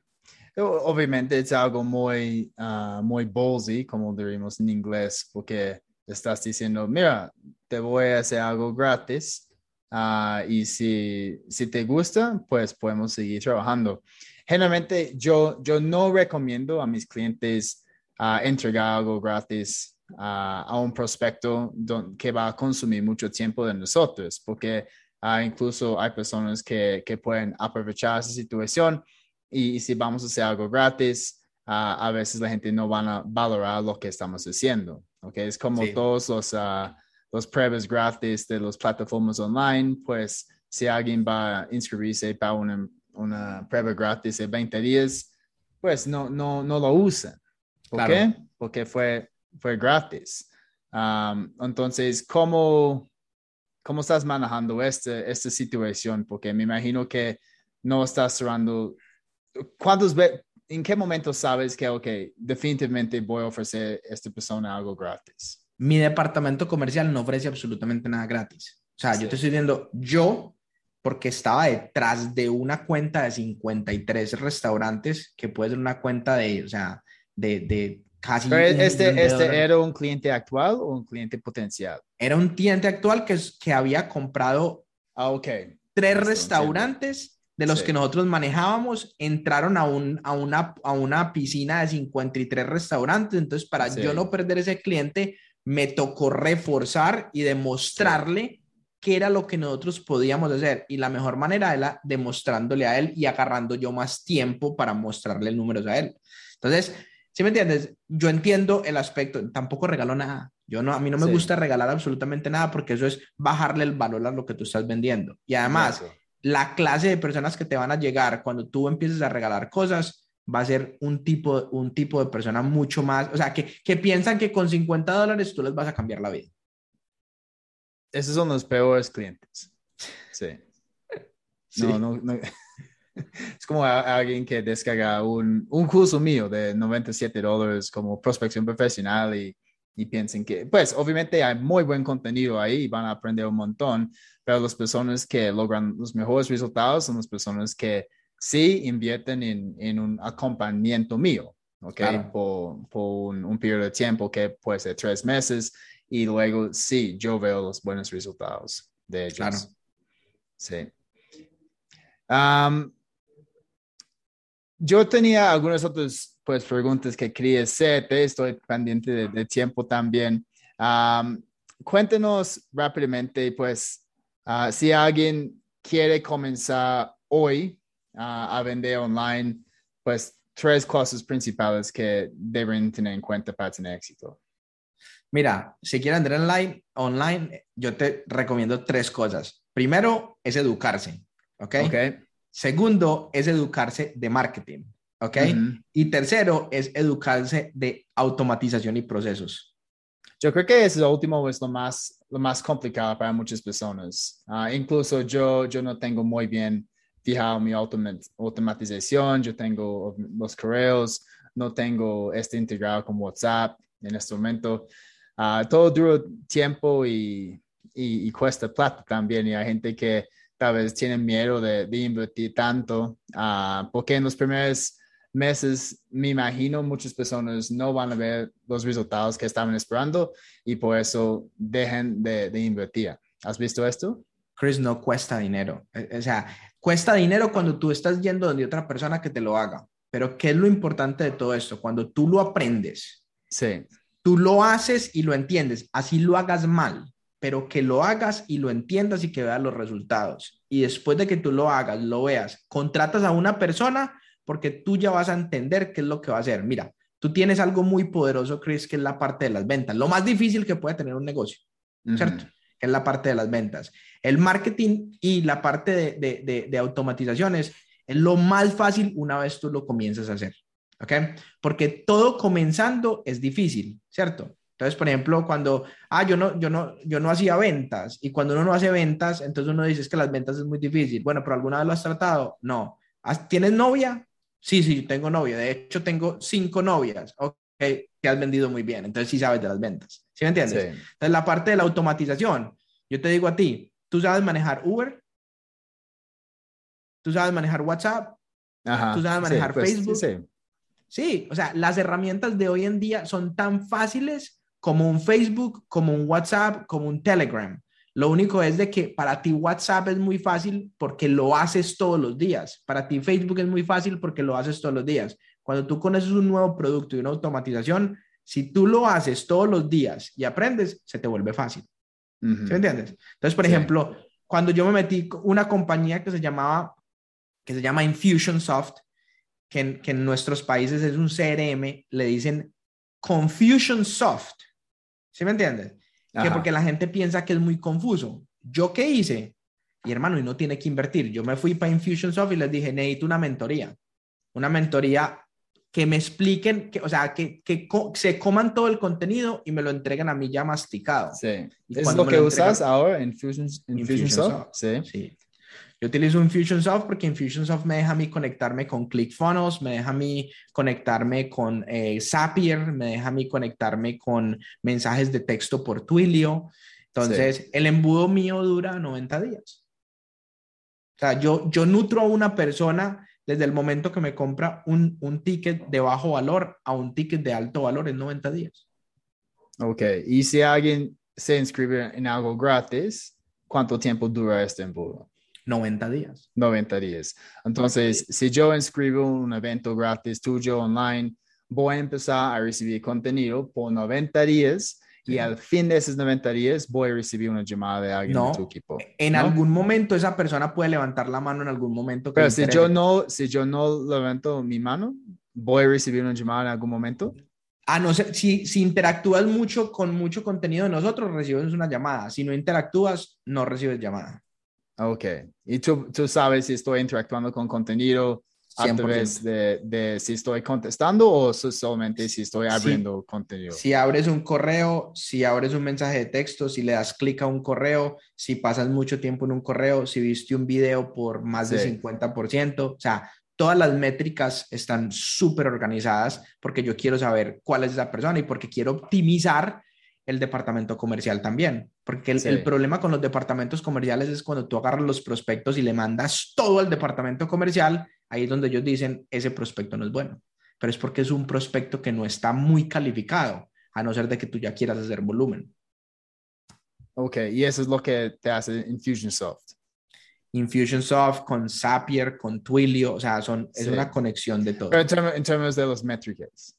Obviamente es algo muy, uh, muy ballsy, como diríamos en inglés, porque estás diciendo, mira, te voy a hacer algo gratis uh, y si, si te gusta, pues podemos seguir trabajando. Generalmente yo, yo no recomiendo a mis clientes uh, entregar algo gratis a un prospecto que va a consumir mucho tiempo de nosotros, porque uh, incluso hay personas que, que, pueden aprovechar esa situación y, si vamos a hacer algo gratis, uh, a veces la gente no van a valorar lo que estamos haciendo. ¿okay? Es como todos los, uh, los pruebas gratis de las plataformas online, pues si alguien va a inscribirse para una, una prueba gratis de 20 días, pues no, no, no lo usan. ¿Por qué? Porque fue fue gratis. Um, entonces, ¿cómo, ¿cómo estás manejando este, esta situación? Porque me imagino que no estás cerrando. ¿Cuántos ¿En qué momento sabes que, ok, definitivamente voy a ofrecer a esta persona algo gratis? Mi departamento comercial no ofrece absolutamente nada gratis. O sea, yo te estoy diciendo, yo, porque estaba detrás de una cuenta de 53 restaurantes, que puede ser una cuenta de, o sea, de, de este, este era un cliente actual o un cliente potencial? Era un cliente actual que, que había comprado ah, okay. tres restaurantes de los que nosotros manejábamos, entraron a, un, a, una, a una piscina de 53 restaurantes. Entonces, para yo no perder ese cliente, me tocó reforzar y demostrarle qué era lo que nosotros podíamos hacer. Y la mejor manera era demostrándole a él y agarrando yo más tiempo para mostrarle números a él. Entonces, ¿Sí me entiendes? Yo entiendo el aspecto, tampoco regalo nada. Yo no, a mí no me gusta regalar absolutamente nada porque eso es bajarle el valor a lo que tú estás vendiendo. Y además, la clase de personas que te van a llegar cuando tú empieces a regalar cosas va a ser un tipo, un tipo de persona mucho más, o sea, que, que piensan que con 50 dólares tú les vas a cambiar la vida. Esos son los peores clientes. Sí. [laughs] sí. No, no, no. [laughs] es como alguien que descarga un, un curso mío de 97 dólares como prospección profesional y, y piensen que, pues obviamente hay muy buen contenido ahí y van a aprender un montón, pero las personas que logran los mejores resultados son las personas que sí invierten en, en un acompañamiento mío, ¿ok? Por, por un, un, periodo de tiempo que puede ser tres meses y luego sí, yo veo los buenos resultados de ellos. Claro. Sí. Um, yo tenía algunas otras pues, preguntas que quería hacerte, estoy pendiente de, tiempo también. cuéntenos rápidamente, pues, ah, si alguien quiere comenzar hoy ah, a vender online, pues, tres cosas principales que deben tener en cuenta para tener éxito. Mira, si quieren vender online, online, yo te recomiendo tres cosas. Primero es educarse, ¿ok? Ok Segundo es educarse de marketing, ¿ok? Y tercero es educarse de automatización y procesos. Yo creo que ese último es lo más, lo más complicado para muchas personas. Ah, incluso yo, yo no tengo muy bien fijado mi automatización, yo tengo los correos, no tengo este integrado con WhatsApp en este momento. Uh, todo dura tiempo y, y, y, cuesta plata también. Y hay gente que tal vez tienen miedo de, invertir tanto, uh, porque en los primeros meses, me imagino, muchas personas no van a ver los resultados que estaban esperando y por eso dejen de, de invertir. ¿Has visto esto? Chris, no cuesta dinero. E, o sea, cuesta dinero cuando tú estás yendo donde otra persona que te lo haga. Pero ¿qué es lo importante de todo esto? Cuando tú lo aprendes. Sí. Tú lo haces y lo entiendes. Así lo hagas mal pero que lo hagas y lo entiendas y que veas los resultados. Y después de que tú lo hagas, lo veas, contratas a una persona porque tú ya vas a entender qué es lo que va a hacer. Mira, tú tienes algo muy poderoso, Chris, que es la parte de las ventas. Lo más difícil que puede tener un negocio, ¿cierto? Que es la parte de las ventas. El marketing y la parte de, de, de automatizaciones es lo más fácil una vez tú lo comienzas a hacer. ¿Ok? Porque todo comenzando es difícil, ¿cierto? Entonces, por ejemplo, cuando, ah, yo no, yo no, yo no hacía ventas y cuando uno no hace ventas, entonces uno dice es que las ventas es muy difícil. Bueno, pero alguna vez lo has tratado? No. ¿Has- ¿Tienes novia? Sí, sí, tengo novia. De hecho, tengo cinco novias. Ok, te has vendido muy bien. Entonces sí sabes de las ventas. ¿Sí me entiendes? Sí. Entonces la parte de la automatización. Yo te digo a ti, ¿tú sabes manejar Uber? ¿Tú sabes manejar WhatsApp? Ajá. ¿Tú sabes manejar pues, Facebook? Sí, Sí, o sea, las herramientas de hoy en día son tan fáciles como un Facebook, como un WhatsApp, como un Telegram. Lo único es de que para ti WhatsApp es muy fácil porque lo haces todos los días. Para ti Facebook es muy fácil porque lo haces todos los días. Cuando tú conoces un nuevo producto y una automatización, si tú lo haces todos los días y aprendes, se te vuelve fácil. ¿Sí me entiendes? Entonces, por Sí. ejemplo, cuando yo me metí una compañía que se llamaba, que se llama Infusionsoft, que en, que en nuestros países es un CRM, le dicen Confusionsoft. ¿Sí me entiendes? Que porque la gente piensa que es muy confuso. ¿Yo qué hice? Y hermano, y no tiene que invertir. Yo me fui para Infusionsoft y les dije, necesito una mentoría. Una mentoría que me expliquen, que, o sea, que, que co- se coman todo el contenido y me lo entreguen a mí ya masticado. Sí. ¿Es lo que lo usas entregan- ahora en Fusion, en Infusionsoft. Fusionsoft? Sí. Sí. Yo utilizo Infusionsoft porque Infusionsoft me deja a mí conectarme con ClickFunnels, me deja a mí conectarme con eh, Zapier, me deja a mí conectarme con mensajes de texto por Twilio. Entonces, el embudo mío dura 90 días. O sea, yo, yo nutro a una persona desde el momento que me compra un, un ticket de bajo valor a un ticket de alto valor en 90 días. Ok. Y si alguien se inscribe en algo gratis, ¿cuánto tiempo dura este embudo? 90 días. 90 días. Entonces, si yo inscribo un evento gratis tuyo online, voy a empezar a recibir contenido por 90 días y Sí. al fin de esos 90 días voy a recibir una llamada de alguien No. de tu equipo. En ¿no? algún momento esa persona puede levantar la mano en algún momento. que Pero si yo no, si yo no levanto mi mano, voy a recibir una llamada en algún momento. A no ser, si, si interactúas mucho con mucho contenido de nosotros, recibes una llamada. Si no interactúas, no recibes llamada. Ok. Y tú, tú sabes si estoy interactuando con contenido a 100%. través de, de si estoy contestando o so- solamente si estoy Sí. abriendo contenido. Si abres un correo, si abres un mensaje de texto, si le das clic a un correo, si pasas mucho tiempo en un correo, si viste un video por más Sí. de 50%, o sea, todas las métricas están súper organizadas porque yo quiero saber cuál es esa persona y porque quiero optimizar el departamento comercial también. Porque el, Sí. el problema con los departamentos comerciales es cuando tú agarras los prospectos y le mandas todo al departamento comercial, ahí es donde ellos dicen, ese prospecto no es bueno. Pero es porque es un prospecto que no está muy calificado, a no ser de que tú ya quieras hacer volumen. Ok. Y eso es lo que te hace Infusionsoft. Infusionsoft con Zapier, con Twilio, o sea, son, es una conexión de todo. Pero en, términos de los métricas.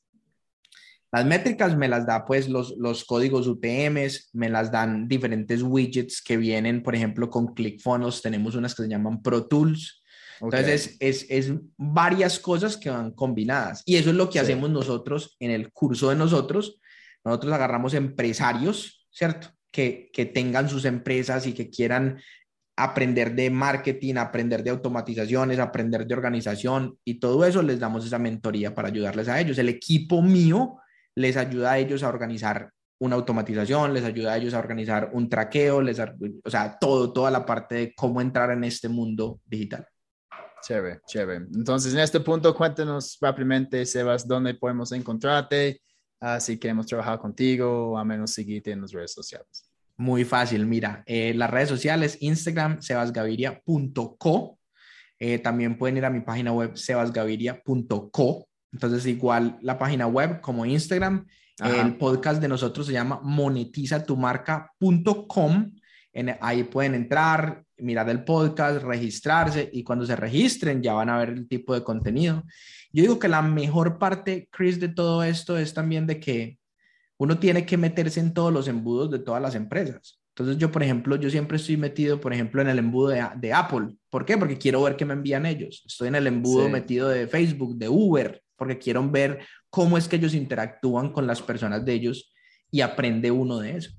Las métricas me las da pues los, los códigos UTMs, me las dan diferentes widgets que vienen, por ejemplo, con ClickFunnels tenemos unas que se llaman Pro Tools. Ok. Entonces, es, es, es varias cosas que van combinadas. Y eso es lo que Sí. hacemos nosotros en el curso de nosotros. Nosotros agarramos empresarios, ¿cierto? Que, que tengan sus empresas y que quieran aprender de marketing, aprender de automatizaciones, aprender de organización y todo eso les damos esa mentoría para ayudarles a ellos. El equipo mío les ayuda a ellos a organizar una automatización, les ayuda a ellos a organizar un traqueo, les, o sea, todo, toda la parte de cómo entrar en este mundo digital. Chévere, chévere. Entonces, en este punto, cuéntanos rápidamente, Sebas, dónde podemos encontrarte, ah, si queremos trabajar contigo o a menos seguirte en las redes sociales. Muy fácil, mira, eh, las redes sociales, Instagram, sebasgaviria.co. Eh, también pueden ir a mi página web, sebasgaviria.co. Entonces, igual la página web como Instagram. Ajá. El podcast de nosotros se llama monetizatumarca.com. En, ahí pueden entrar, mirar el podcast, registrarse y cuando se registren ya van a ver el tipo de contenido. Yo digo que la mejor parte, Chris, de todo esto es también de que uno tiene que meterse en todos los embudos de todas las empresas. Entonces yo, por ejemplo, yo siempre estoy metido, por ejemplo, en el embudo de, de Apple. ¿Por qué? Porque quiero ver qué me envían ellos. Estoy en el embudo Sí. metido de Facebook, de Uber, porque quiero ver cómo es que ellos interactúan con las personas de ellos y aprende uno de eso.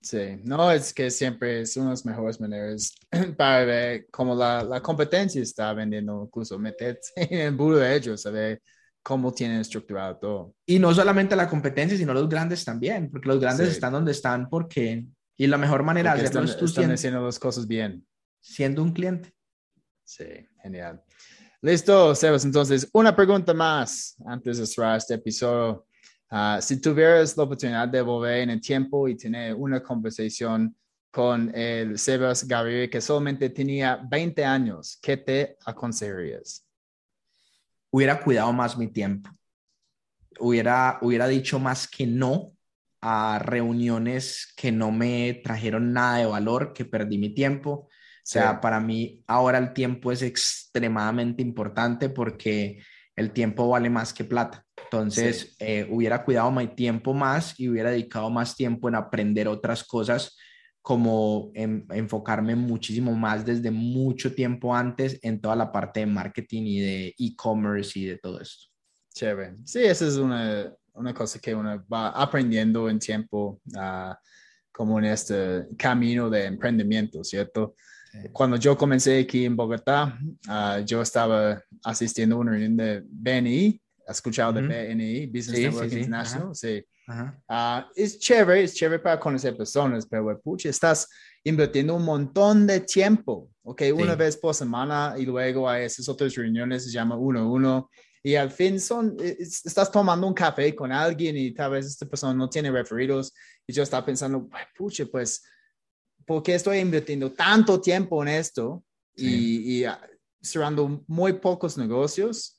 Sí, no, es que siempre es una de las mejores maneras [clears throat] para ver cómo la, la competencia está vendiendo, incluso meterse [laughs] en el embudo de ellos, saber cómo tienen estructurado todo. Y no solamente la competencia, sino los grandes también, porque los grandes Sí. están donde están porque... Y la mejor manera Porque de hacerlo están, es tú están siendo, haciendo las cosas bien. siendo un cliente. Sí, genial. Listo, Sebas. Entonces, una pregunta más antes de cerrar este episodio. Uh, si tuvieras la oportunidad de volver en el tiempo y tener una conversación con el Sebas Gabriel que solamente tenía 20 años, ¿qué te aconsejarías? Hubiera cuidado más mi tiempo. Hubiera, hubiera dicho más que no a reuniones que no me trajeron nada de valor, que perdí mi tiempo. O sea, para mí ahora el tiempo es extremadamente importante porque el tiempo vale más que plata. Entonces, eh, hubiera cuidado mi tiempo más y hubiera dedicado más tiempo en aprender otras cosas, como en, enfocarme muchísimo más desde mucho tiempo antes en toda la parte de marketing y de e-commerce y de todo esto. Chévere. Sí, esa es una, una cosa que uno va aprendiendo en tiempo, uh, como en este camino de emprendimiento, ¿cierto? Cuando yo comencé aquí en Bogotá, uh, yo estaba asistiendo a una reunión de BNI, ¿has escuchado de BNI, Business Network International? Sí. Uh, es chévere, es chévere para conocer personas, pero pucha, estás invirtiendo un montón de tiempo, ¿ok? Una vez por semana y luego hay esas otras reuniones, se llama uno a uno, y al fin son, e, estás tomando un café con alguien y tal vez esta persona no tiene referidos y yo estaba pensando, pucha, pues, ¿por qué estoy invirtiendo tanto tiempo en esto y, ah, cerrando muy pocos negocios?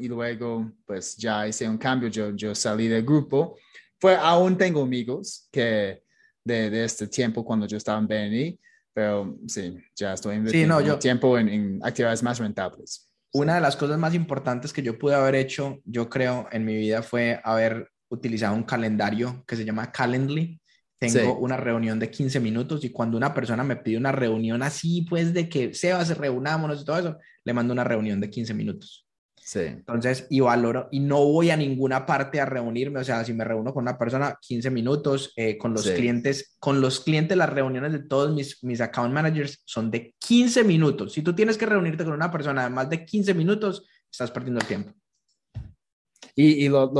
y luego, pues, ya hice un cambio, yo, yo salí del grupo. Fue, aún tengo amigos que de, de este tiempo cuando yo estaba en BNI, pero sí, ya estoy invirtiendo tiempo en, en actividades más rentables una de las cosas más importantes que yo pude haber hecho, yo creo, en mi vida fue haber utilizado un calendario que se llama Calendly. Tengo una reunión de 15 minutos y cuando una persona me pide una reunión así, pues de que Sebas, reunámonos y todo eso, le mando una reunión de 15 minutos. Sí. Entonces, y valoro, y no voy a ninguna parte a reunirme, o sea, si me reúno con una persona, 15 minutos, eh, con los clientes, con los clientes, las reuniones de todos mis, mis account managers son de 15 minutos. Si tú tienes que reunirte con una persona de más de 15 minutos, estás perdiendo el tiempo. Y, y los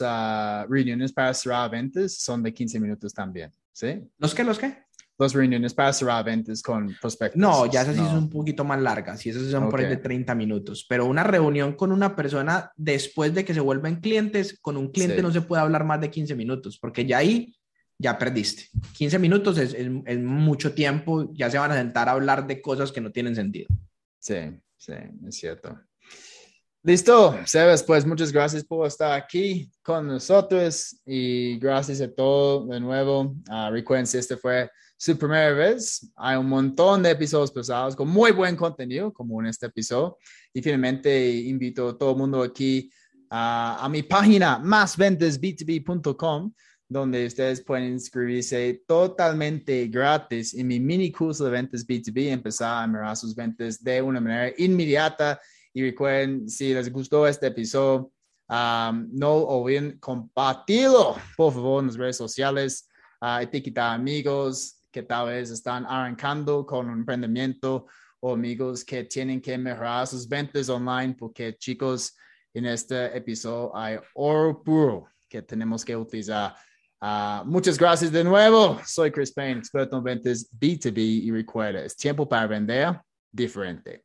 uh, reuniones para cerrar ventas son de 15 minutos también, ¿sí? ¿Los qué? ¿Los qué? Las reuniones para cerrar ventas con prospectos. No, ya esas sí son un poquito más largas y esas son por ahí de 30 minutos. Pero una reunión con una persona después de que se vuelven clientes, con un cliente no se puede hablar más de 15 minutos porque ya ahí ya perdiste. 15 minutos es, es, mucho tiempo, ya se van a sentar a hablar de cosas que no tienen sentido. Sí, sí, es cierto. Listo, Sebas, pues muchas gracias por estar aquí con nosotros y gracias a todos de nuevo. Uh, recuerden si este fue su primera vez, hay un montón de episodios pesados con muy buen contenido, como en este episodio. Y finalmente invito a todo el mundo aquí a mi página másventasb2b.com, donde ustedes pueden inscribirse totalmente gratis en mi mini curso de ventas B2B, empezar a mirar sus ventas de una manera inmediata y recuerden, si les gustó este episodio, um, no olviden compartirlo, por favor, en las redes sociales, uh, amigos que tal vez están arrancando con un emprendimiento o amigos que tienen que mejorar sus ventas online, porque chicos, en este episodio hay oro puro que tenemos que utilizar. Uh, muchas gracias de nuevo. Soy Chris Payne, experto en ventas B2B y recuerda, es tiempo para vender diferente.